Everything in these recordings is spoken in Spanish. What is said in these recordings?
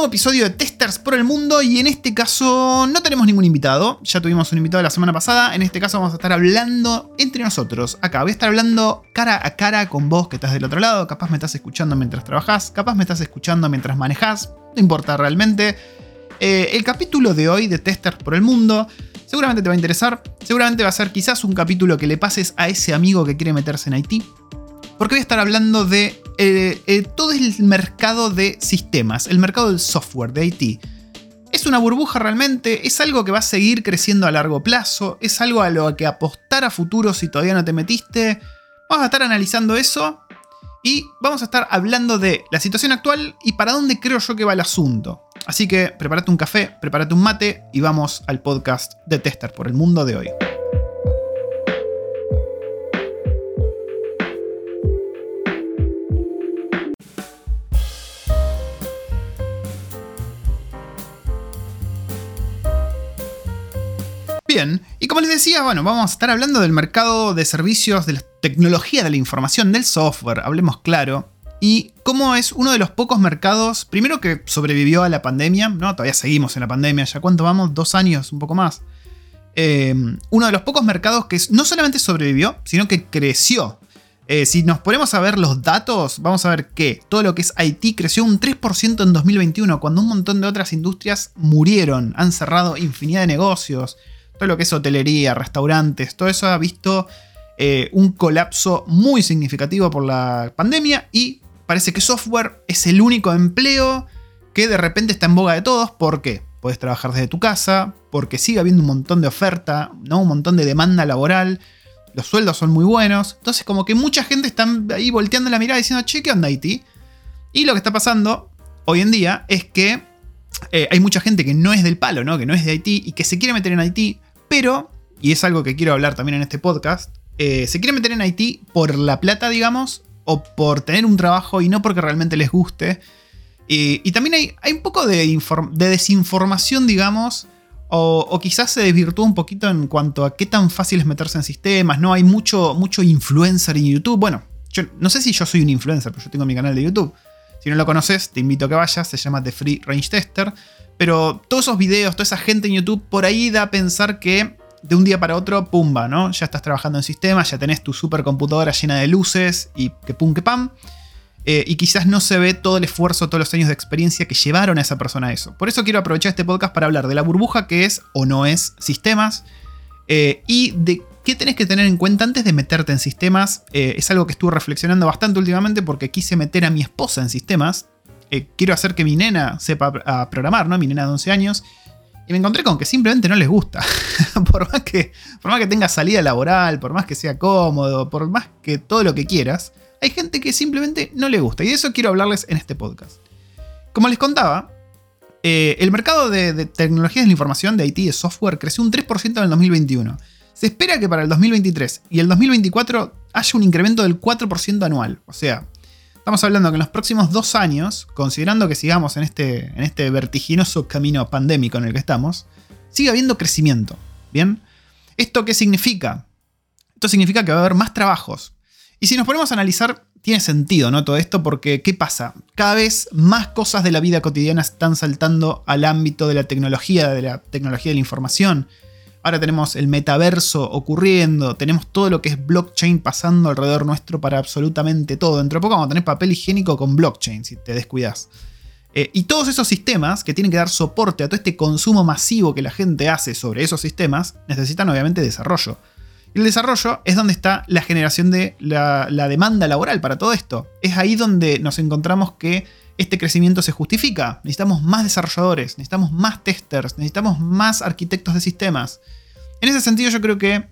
nuevo episodio de Testers por el Mundo y en este caso no tenemos ningún invitado, ya tuvimos un invitado la semana pasada, en este caso vamos a estar hablando entre nosotros, acá voy a estar hablando cara a cara con vos que estás del otro lado, capaz me estás escuchando mientras trabajas, capaz me estás escuchando mientras manejas, no importa realmente. Eh, el capítulo de hoy de Testers por el Mundo seguramente te va a interesar, seguramente va a ser quizás un capítulo que le pases a ese amigo que quiere meterse en Haití, porque voy a estar hablando de eh, eh, todo el mercado de sistemas, el mercado del software de IT. ¿Es una burbuja realmente? ¿Es algo que va a seguir creciendo a largo plazo? ¿Es algo a lo que apostar a futuro si todavía no te metiste? Vamos a estar analizando eso y vamos a estar hablando de la situación actual y para dónde creo yo que va el asunto. Así que prepárate un café, prepárate un mate y vamos al podcast de Tester por el mundo de hoy. Bien, y como les decía, bueno, vamos a estar hablando del mercado de servicios, de la tecnología de la información, del software, hablemos claro, y cómo es uno de los pocos mercados, primero que sobrevivió a la pandemia, ¿no? Todavía seguimos en la pandemia, ¿ya cuánto vamos? Dos años, un poco más. Eh, uno de los pocos mercados que no solamente sobrevivió, sino que creció. Eh, si nos ponemos a ver los datos, vamos a ver que todo lo que es IT creció un 3% en 2021, cuando un montón de otras industrias murieron, han cerrado infinidad de negocios, todo lo que es hotelería, restaurantes, todo eso ha visto eh, un colapso muy significativo por la pandemia y parece que software es el único empleo que de repente está en boga de todos. ¿Por qué? Puedes trabajar desde tu casa, porque sigue habiendo un montón de oferta, ¿no? un montón de demanda laboral, los sueldos son muy buenos. Entonces, como que mucha gente está ahí volteando la mirada diciendo, che, ¿qué onda Haití? Y lo que está pasando hoy en día es que eh, hay mucha gente que no es del palo, ¿no? que no es de Haití y que se quiere meter en Haití pero, y es algo que quiero hablar también en este podcast, eh, se quiere meter en Haití por la plata, digamos, o por tener un trabajo y no porque realmente les guste. Y, también hay, hay, un poco de, desinformación, digamos, o, quizás se desvirtúa un poquito en cuanto a qué tan fácil es meterse en sistemas, ¿no? Hay mucho, mucho influencer en YouTube. Bueno, yo no sé si yo soy un influencer, pero yo tengo mi canal de YouTube. Si no lo conoces, te invito a que vayas, se llama The Free Range Tester. Pero todos esos videos, toda esa gente en YouTube, por ahí da a pensar que de un día para otro, pumba, ¿no? Ya estás trabajando en sistemas, ya tenés tu supercomputadora llena de luces y que pum, que pam. Eh, y quizás no se ve todo el esfuerzo, todos los años de experiencia que llevaron a esa persona a eso. Por eso quiero aprovechar este podcast para hablar de la burbuja que es o no es sistemas eh, y de qué tenés que tener en cuenta antes de meterte en sistemas. Eh, es algo que estuve reflexionando bastante últimamente porque quise meter a mi esposa en sistemas eh, quiero hacer que mi nena sepa programar, ¿no? Mi nena de 11 años. Y me encontré con que simplemente no les gusta. por, más que, por más que tenga salida laboral, por más que sea cómodo, por más que todo lo que quieras, hay gente que simplemente no le gusta. Y de eso quiero hablarles en este podcast. Como les contaba, eh, el mercado de, tecnologías de la información, de IT y de software, creció un 3% en el 2021. Se espera que para el 2023 y el 2024 haya un incremento del 4% anual. O sea, Estamos hablando que en los próximos dos años, considerando que sigamos en este, en este vertiginoso camino pandémico en el que estamos, sigue habiendo crecimiento. ¿Bien? ¿Esto qué significa? Esto significa que va a haber más trabajos. Y si nos ponemos a analizar, tiene sentido, ¿no? Todo esto, porque ¿qué pasa? Cada vez más cosas de la vida cotidiana están saltando al ámbito de la tecnología, de la tecnología de la información. Ahora tenemos el metaverso ocurriendo, tenemos todo lo que es blockchain pasando alrededor nuestro para absolutamente todo. Dentro de poco vamos a tener papel higiénico con blockchain, si te descuidas. Eh, y todos esos sistemas que tienen que dar soporte a todo este consumo masivo que la gente hace sobre esos sistemas, necesitan obviamente desarrollo. El desarrollo es donde está la generación de la, la demanda laboral para todo esto. Es ahí donde nos encontramos que este crecimiento se justifica. Necesitamos más desarrolladores, necesitamos más testers, necesitamos más arquitectos de sistemas. En ese sentido yo creo que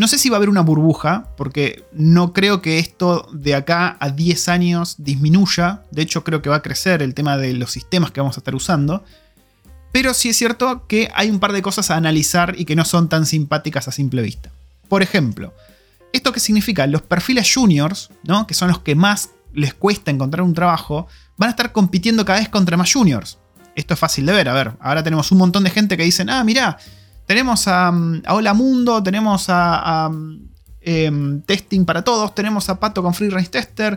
no sé si va a haber una burbuja, porque no creo que esto de acá a 10 años disminuya. De hecho creo que va a crecer el tema de los sistemas que vamos a estar usando. Pero sí es cierto que hay un par de cosas a analizar y que no son tan simpáticas a simple vista. Por ejemplo, ¿esto qué significa? Los perfiles juniors, ¿no? que son los que más les cuesta encontrar un trabajo, van a estar compitiendo cada vez contra más juniors. Esto es fácil de ver, a ver, ahora tenemos un montón de gente que dicen, ah, mira, tenemos a, mm, Hola Mundo, tenemos a, mm, em, Testing para Todos, tenemos a Pato con Free Range Tester.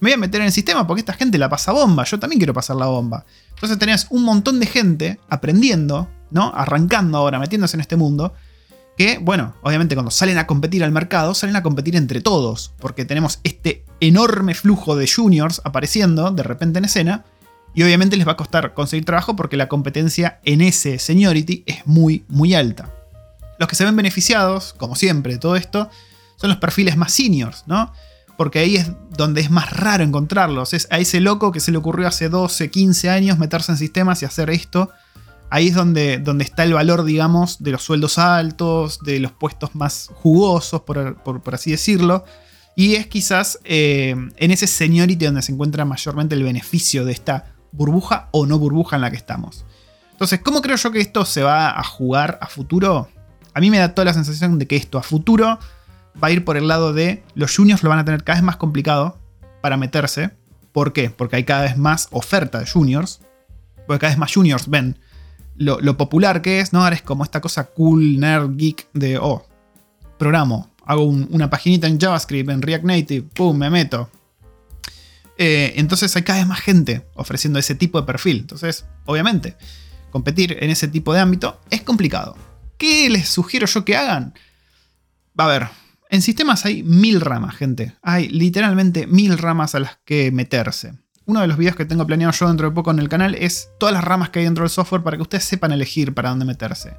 me voy a meter en el sistema porque esta gente la pasa bomba, yo también quiero pasar la bomba. Entonces tenés un montón de gente aprendiendo, ¿no? Arrancando ahora, metiéndose en este mundo, que, bueno, obviamente cuando salen a competir al mercado, salen a competir entre todos, porque tenemos este enorme flujo de juniors apareciendo de repente en escena, y obviamente les va a costar conseguir trabajo porque la competencia en ese seniority es muy, muy alta. Los que se ven beneficiados, como siempre, de todo esto, son los perfiles más seniors, ¿no? Porque ahí es donde es más raro encontrarlos. Es a ese loco que se le ocurrió hace 12, 15 años meterse en sistemas y hacer esto. Ahí es donde, donde está el valor, digamos, de los sueldos altos, de los puestos más jugosos, por, así decirlo. Y es quizás eh, en ese seniority donde se encuentra mayormente el beneficio de esta burbuja o no burbuja en la que estamos. Entonces, ¿cómo creo yo que esto se va a jugar a futuro? A mí me da toda la sensación de que esto a futuro va a ir por el lado de los juniors lo van a tener cada vez más complicado para meterse. ¿Por qué? Porque hay cada vez más oferta de juniors. Porque cada vez más juniors ven lo, popular que es, ¿no? Ahora es como esta cosa cool, nerd, geek de, oh, programo, hago una paginita en JavaScript, en React Native, pum, me meto. Eh, entonces hay cada vez más gente ofreciendo ese tipo de perfil. Entonces, obviamente, competir en ese tipo de ámbito es complicado. ¿Qué les sugiero yo que hagan? A ver, en sistemas hay mil ramas, gente. Hay literalmente mil ramas a las que meterse. Uno de los videos que tengo planeado yo dentro de poco en el canal es todas las ramas que hay dentro del software para que ustedes sepan elegir para dónde meterse.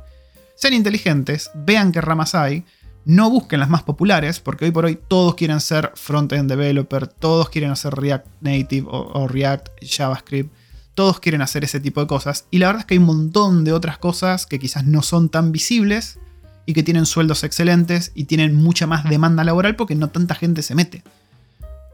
Sean inteligentes, vean qué ramas hay, no busquen las más populares, porque hoy por hoy todos quieren ser front-end developer, todos quieren hacer React Native o, React JavaScript, todos quieren hacer ese tipo de cosas. Y la verdad es que hay un montón de otras cosas que quizás no son tan visibles y que tienen sueldos excelentes y tienen mucha más demanda laboral porque no tanta gente se mete.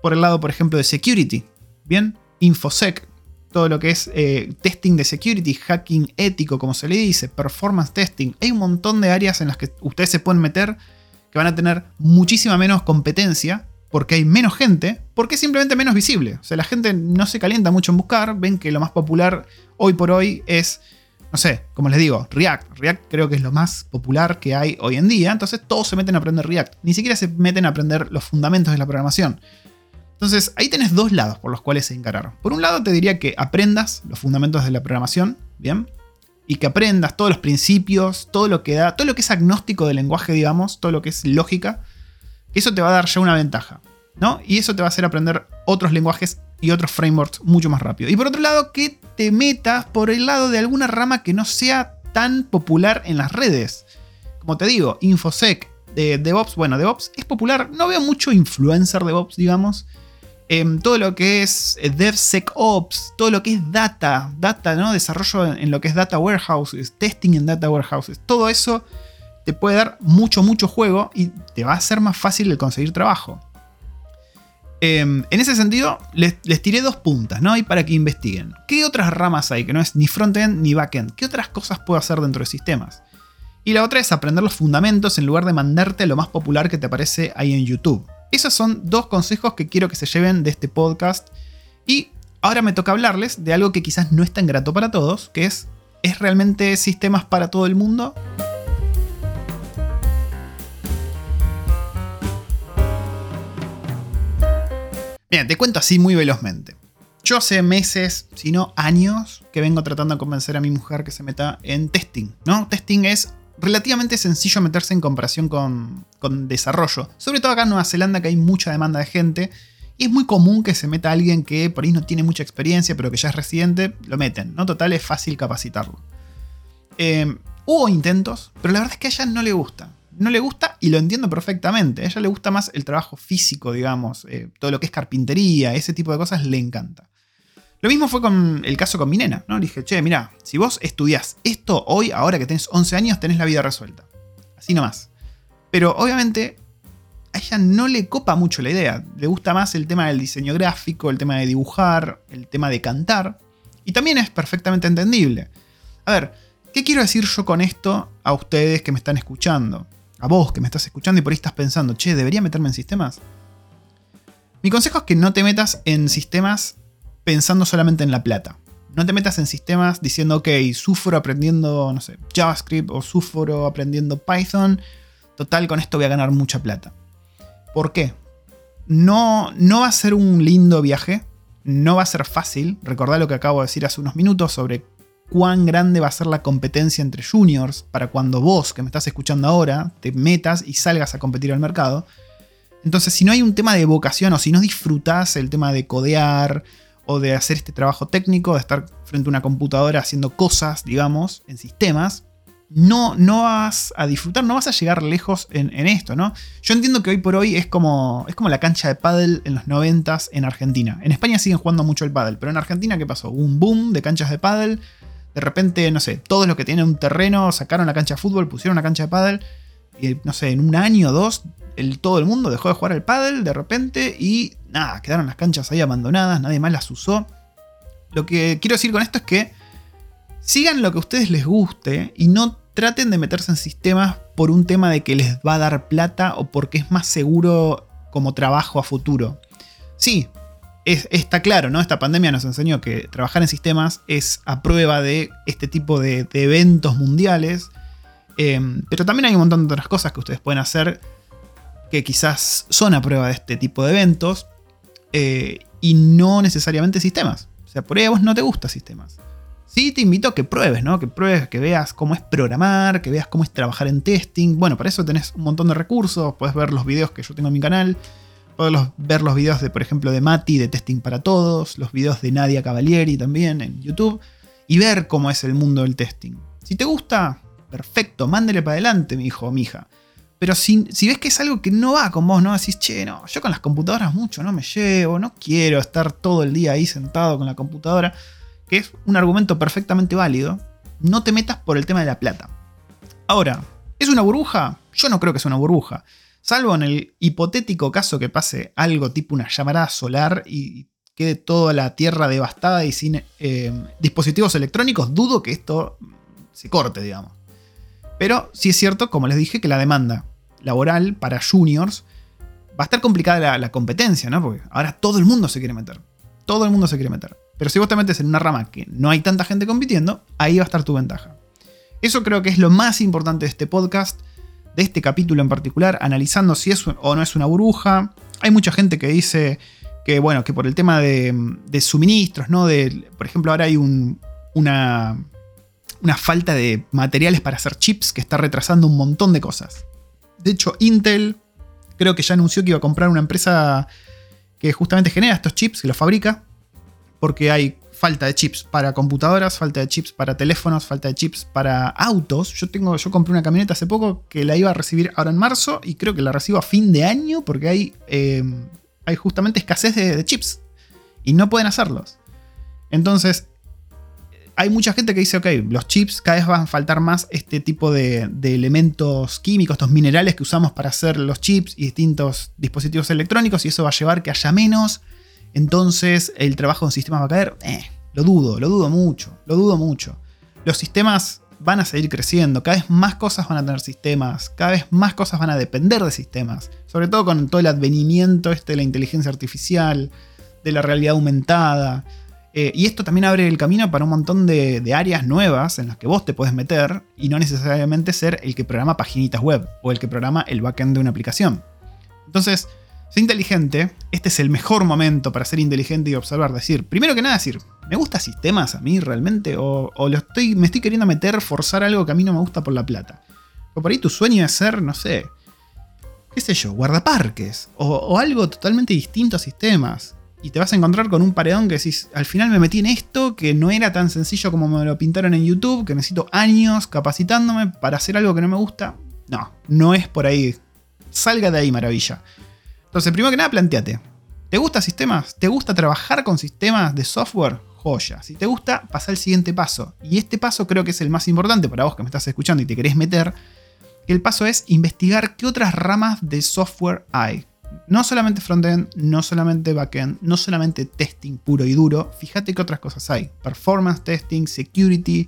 Por el lado, por ejemplo, de security, ¿bien? InfoSec, todo lo que es eh, testing de security, hacking ético, como se le dice, performance testing. Hay un montón de áreas en las que ustedes se pueden meter que van a tener muchísima menos competencia porque hay menos gente, porque es simplemente menos visible. O sea, la gente no se calienta mucho en buscar, ven que lo más popular hoy por hoy es, no sé, como les digo, React. React creo que es lo más popular que hay hoy en día, entonces todos se meten a aprender React, ni siquiera se meten a aprender los fundamentos de la programación. Entonces ahí tenés dos lados por los cuales encarar. Por un lado te diría que aprendas los fundamentos de la programación, ¿bien? y que aprendas todos los principios, todo lo que da, todo lo que es agnóstico del lenguaje, digamos, todo lo que es lógica, eso te va a dar ya una ventaja, ¿no? Y eso te va a hacer aprender otros lenguajes y otros frameworks mucho más rápido. Y por otro lado, que te metas por el lado de alguna rama que no sea tan popular en las redes. Como te digo, InfoSec, de DevOps, bueno, DevOps es popular, no veo mucho influencer DevOps, digamos, todo lo que es eh, DevSecOps, todo lo que es data, data, ¿no? Desarrollo en, lo que es data warehouses, testing en data warehouses, todo eso te puede dar mucho, mucho juego y te va a ser más fácil el conseguir trabajo. Em, en ese sentido, les, les, tiré dos puntas, ¿no? Y para que investiguen. ¿Qué otras ramas hay que no es ni frontend ni backend? ¿Qué otras cosas puedo hacer dentro de sistemas? Y la otra es aprender los fundamentos en lugar de mandarte lo más popular que te aparece ahí en YouTube. Esos son dos consejos que quiero que se lleven de este podcast. Y ahora me toca hablarles de algo que quizás no es tan grato para todos, que es, ¿es realmente sistemas para todo el mundo? Bien, te cuento así muy velozmente. Yo hace meses, si no años, que vengo tratando de convencer a mi mujer que se meta en testing, ¿no? Testing es relativamente sencillo meterse en comparación con, desarrollo. Sobre todo acá en Nueva Zelanda que hay mucha demanda de gente. Y es muy común que se meta alguien que por ahí no tiene mucha experiencia, pero que ya es residente, lo meten. ¿no? Total, es fácil capacitarlo. Em, hubo intentos, pero la verdad es que a ella no le gusta. No le gusta y lo entiendo perfectamente. A ella le gusta más el trabajo físico, digamos. Eh, todo lo que es carpintería, ese tipo de cosas le encanta. Lo mismo fue con el caso con mi nena, ¿no? Le dije, che, mira, si vos estudiás esto hoy, ahora que tenés 11 años, tenés la vida resuelta. Así nomás. Pero obviamente a ella no le copa mucho la idea. Le gusta más el tema del diseño gráfico, el tema de dibujar, el tema de cantar. Y también es perfectamente entendible. A ver, ¿qué quiero decir yo con esto a ustedes que me están escuchando? A vos que me estás escuchando y por ahí estás pensando, che, ¿debería meterme en sistemas? Mi consejo es que no te metas en sistemas pensando solamente en la plata. No te metas en sistemas diciendo, ok, sufro aprendiendo, no sé, JavaScript o sufro aprendiendo Python. Total, con esto voy a ganar mucha plata. ¿Por qué? no, no va a ser un lindo viaje, no va a ser fácil. Recordá lo que acabo de decir hace unos minutos sobre cuán grande va a ser la competencia entre juniors para cuando vos, que me estás escuchando ahora, te metas y salgas a competir al mercado. Entonces, si no hay un tema de vocación o si no disfrutás el tema de codear o de hacer este trabajo técnico, de estar frente a una computadora haciendo cosas, digamos, en sistemas, no, no vas a disfrutar, no vas a llegar lejos en, esto, ¿no? Yo entiendo que hoy por hoy es como, es como la cancha de pádel en los 90 en Argentina. En España siguen jugando mucho el pádel, pero en Argentina, ¿qué pasó? Un boom de canchas de pádel. De repente, no sé, todos los que tienen un terreno sacaron la cancha de fútbol, pusieron una cancha de pádel. Y no sé, en un año o dos, el, todo el mundo dejó de jugar al pádel de repente y nada, quedaron las canchas ahí abandonadas, nadie más las usó. Lo que quiero decir con esto es que sigan lo que a ustedes les guste y no traten de meterse en sistemas por un tema de que les va a dar plata o porque es más seguro como trabajo a futuro. Sí, está claro, ¿no? Esta pandemia nos enseñó que trabajar en sistemas es a prueba de este tipo de, eventos mundiales. Em, pero también hay un montón de otras cosas que ustedes pueden hacer que quizás son a prueba de este tipo de eventos eh, y no necesariamente sistemas. O sea, por ahí a vos no te gustan sistemas. Sí, te invito a que pruebes, ¿no? Que pruebes, que veas cómo es programar, que veas cómo es trabajar en testing. Bueno, para eso tenés un montón de recursos. Puedes ver los videos que yo tengo en mi canal. Puedes ver los videos de, por ejemplo, de Mati de Testing para Todos. Los videos de Nadia Cavalieri también en YouTube. Y ver cómo es el mundo del testing. Si te gusta, perfecto, mándele para adelante, mi hijo o mi hija. Pero si, ves que es algo que no va con vos, no decís, che, no, yo con las computadoras mucho no me llevo, no quiero estar todo el día ahí sentado con la computadora que es un argumento perfectamente válido, no te metas por el tema de la plata. Ahora, ¿es una burbuja? Yo no creo que sea una burbuja. Salvo en el hipotético caso que pase algo tipo una llamarada solar y quede toda la Tierra devastada y sin eh, dispositivos electrónicos, dudo que esto se corte, digamos. Pero sí es cierto, como les dije, que la demanda laboral para juniors va a estar complicada la, competencia, ¿no? Porque ahora todo el mundo se quiere meter. Todo el mundo se quiere meter. Pero si vos te metes en una rama que no hay tanta gente compitiendo, ahí va a estar tu ventaja. Eso creo que es lo más importante de este podcast, de este capítulo en particular, analizando si es o no es una burbuja. Hay mucha gente que dice que, bueno, que por el tema de, suministros, ¿no? De, por ejemplo, ahora hay una, una falta de materiales para hacer chips que está retrasando un montón de cosas. De hecho, Intel creo que ya anunció que iba a comprar una empresa que justamente genera estos chips, que los fabrica, porque hay falta de chips para computadoras, falta de chips para teléfonos, falta de chips para autos. Yo tengo, yo compré una camioneta hace poco que la iba a recibir ahora en marzo y creo que la recibo a fin de año porque hay, em, hay justamente escasez de, chips y no pueden hacerlos. Entonces, hay mucha gente que dice, ok, los chips cada vez van a faltar más este tipo de, elementos químicos, estos minerales que usamos para hacer los chips y distintos dispositivos electrónicos y eso va a llevar que haya menos entonces el trabajo en sistemas va a caer. Eh, lo dudo, lo dudo mucho, lo dudo mucho. Los sistemas van a seguir creciendo, cada vez más cosas van a tener sistemas, cada vez más cosas van a depender de sistemas, sobre todo con todo el advenimiento este de la inteligencia artificial, de la realidad aumentada. Eh, y esto también abre el camino para un montón de, áreas nuevas en las que vos te puedes meter y no necesariamente ser el que programa paginitas web o el que programa el backend de una aplicación. Entonces, Sé inteligente, este es el mejor momento para ser inteligente y observar. Decir, primero que nada, decir, ¿me gusta sistemas a mí realmente? ¿O, lo estoy, me estoy queriendo meter, forzar algo que a mí no me gusta por la plata? O por ahí tu sueño es ser, no sé, qué sé yo, guardaparques. O, algo totalmente distinto a sistemas. Y te vas a encontrar con un paredón que decís, al final me metí en esto, que no era tan sencillo como me lo pintaron en YouTube, que necesito años capacitándome para hacer algo que no me gusta. No, no es por ahí. Salga de ahí, maravilla. Entonces, primero que nada, planteate. ¿Te gusta sistemas? ¿Te gusta trabajar con sistemas de software? Joya. Si te gusta, pasa al siguiente paso. Y este paso creo que es el más importante para vos que me estás escuchando y te querés meter. El paso es investigar qué otras ramas de software hay. No solamente frontend, no solamente backend, no solamente testing puro y duro. Fíjate qué otras cosas hay. Performance testing, security,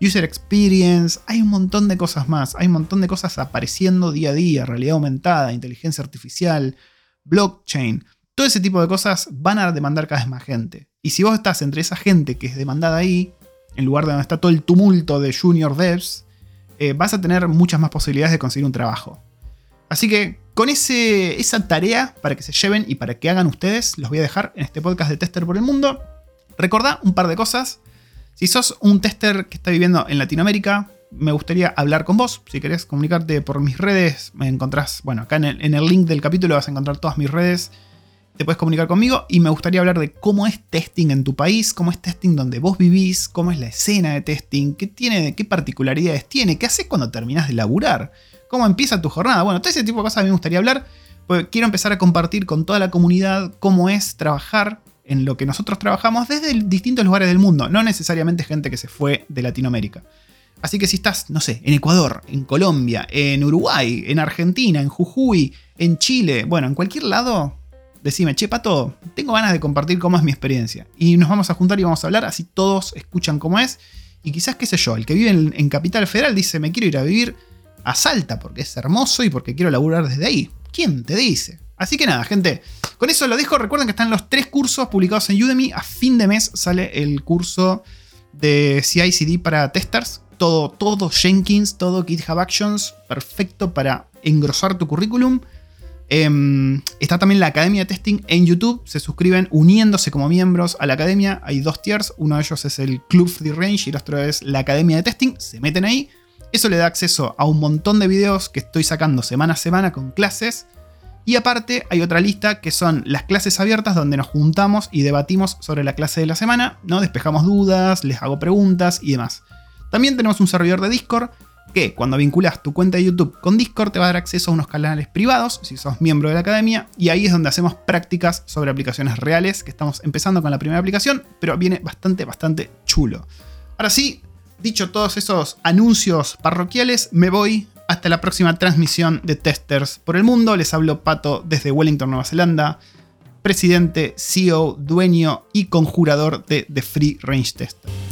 user experience. Hay un montón de cosas más. Hay un montón de cosas apareciendo día a día. Realidad aumentada, inteligencia artificial, blockchain, todo ese tipo de cosas van a demandar cada vez más gente. Y si vos estás entre esa gente que es demandada ahí, en lugar de donde está todo el tumulto de junior devs, eh, vas a tener muchas más posibilidades de conseguir un trabajo. Así que con ese, esa tarea para que se lleven y para que hagan ustedes, los voy a dejar en este podcast de Tester por el Mundo. Recordá un par de cosas. Si sos un tester que está viviendo en Latinoamérica, me gustaría hablar con vos. Si querés comunicarte por mis redes, me encontrás, bueno, acá en el, en el link del capítulo vas a encontrar todas mis redes te puedes comunicar conmigo y me gustaría hablar de cómo es testing en tu país, cómo es testing donde vos vivís, cómo es la escena de testing, qué tiene, qué particularidades tiene, qué haces cuando terminas de laburar, cómo empieza tu jornada. Bueno, todo ese tipo de cosas a mí me gustaría hablar, porque quiero empezar a compartir con toda la comunidad cómo es trabajar en lo que nosotros trabajamos desde distintos lugares del mundo, no necesariamente gente que se fue de Latinoamérica. Así que si estás, no sé, en Ecuador, en Colombia, en Uruguay, en Argentina, en Jujuy, en Chile, bueno, en cualquier lado, decime, che, Pato, tengo ganas de compartir cómo es mi experiencia. Y nos vamos a juntar y vamos a hablar, así todos escuchan cómo es. Y quizás, qué sé yo, el que vive en, Capital Federal dice, me quiero ir a vivir a porque es hermoso y porque quiero laburar desde ahí. ¿Quién te dice? Así que nada, gente, con eso lo dejo. Recuerden que están los tres cursos publicados en Udemy. A fin de mes sale el curso de CI/CD para testers. Todo, todo Jenkins, todo GitHub Actions, perfecto para engrosar tu currículum. Em, está también la Academia de Testing en YouTube. Se suscriben uniéndose como miembros a la academia. Hay dos tiers. Uno de ellos es el Club Free Range y el otro es la Academia de Testing. Se meten ahí. Eso le da acceso a un montón de videos que estoy sacando semana a semana con clases. Y aparte hay otra lista que son las clases abiertas donde nos juntamos y debatimos sobre la clase de la semana, ¿no? Despejamos dudas, les hago preguntas y demás. También tenemos un servidor de Discord que cuando vinculas tu cuenta de YouTube con Discord te va a dar acceso a unos canales privados si sos miembro de la academia y ahí es donde hacemos prácticas sobre aplicaciones reales, que estamos empezando con la primera aplicación, pero viene bastante, bastante chulo. Ahora sí, dicho todos esos anuncios parroquiales, me voy hasta la próxima transmisión de Testers por el mundo. Les hablo Pato desde Wellington, Nueva Zelanda, presidente, CEO, dueño y conjurador de The Free Range Tester.